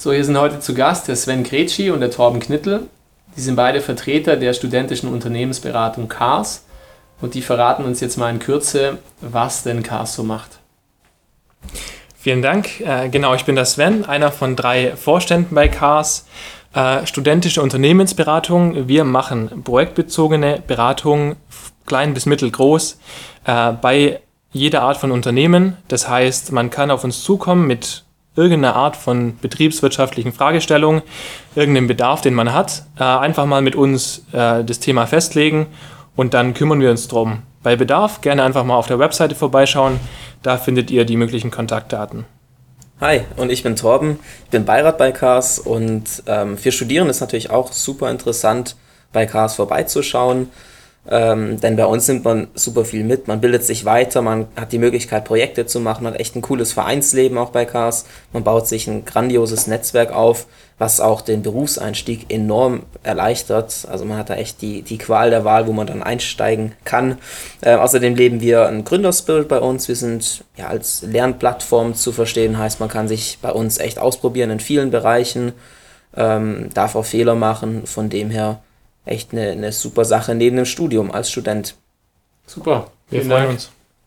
So, hier sind heute zu Gast der Sven Gretschi und der Torben Knittel. Die sind beide Vertreter der studentischen Unternehmensberatung CARS und die verraten uns jetzt mal in Kürze, was denn CARS so macht. Vielen Dank. Äh, genau, ich bin der Sven, einer von drei Vorständen bei CARS. Äh, studentische Unternehmensberatung. Wir machen projektbezogene Beratung, klein bis mittelgroß, äh, bei jeder Art von Unternehmen. Das heißt, man kann auf uns zukommen mit irgendeiner Art von betriebswirtschaftlichen Fragestellung, irgendeinem Bedarf, den man hat, äh, einfach mal mit uns äh, das Thema festlegen und dann kümmern wir uns drum. Bei Bedarf gerne einfach mal auf der Webseite vorbeischauen, da findet ihr die möglichen Kontaktdaten. Hi, und ich bin Torben, ich bin Beirat bei Cars und ähm, für Studierende ist natürlich auch super interessant, bei Cars vorbeizuschauen. Ähm, denn bei uns nimmt man super viel mit, man bildet sich weiter, man hat die Möglichkeit, Projekte zu machen, hat echt ein cooles Vereinsleben auch bei Cars. Man baut sich ein grandioses Netzwerk auf, was auch den Berufseinstieg enorm erleichtert. Also man hat da echt die, die Qual der Wahl, wo man dann einsteigen kann. Äh, außerdem leben wir einen Gründerspirit bei uns. Wir sind ja als Lernplattform zu verstehen, heißt man kann sich bei uns echt ausprobieren in vielen Bereichen, ähm, darf auch Fehler machen. Von dem her echt eine, eine super Sache neben dem Studium als Student. Super, wir Vielen freuen Dank. uns.